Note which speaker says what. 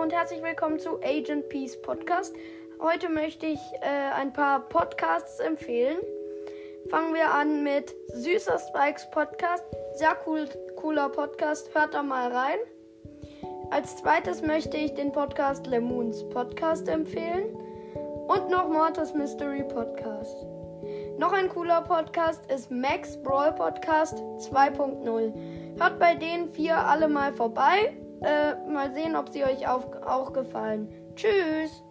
Speaker 1: und herzlich willkommen zu Agent Peace Podcast. Heute möchte ich äh, ein paar Podcasts empfehlen. Fangen wir an mit Süßer Spikes Podcast. Sehr cool, cooler Podcast. Hört da mal rein. Als zweites möchte ich den Podcast Lemons Podcast empfehlen. Und noch Mortis Mystery Podcast. Noch ein cooler Podcast ist Max Brawl Podcast 2.0. Hört bei den vier alle mal vorbei. Äh, mal sehen, ob sie euch auch gefallen. Tschüss!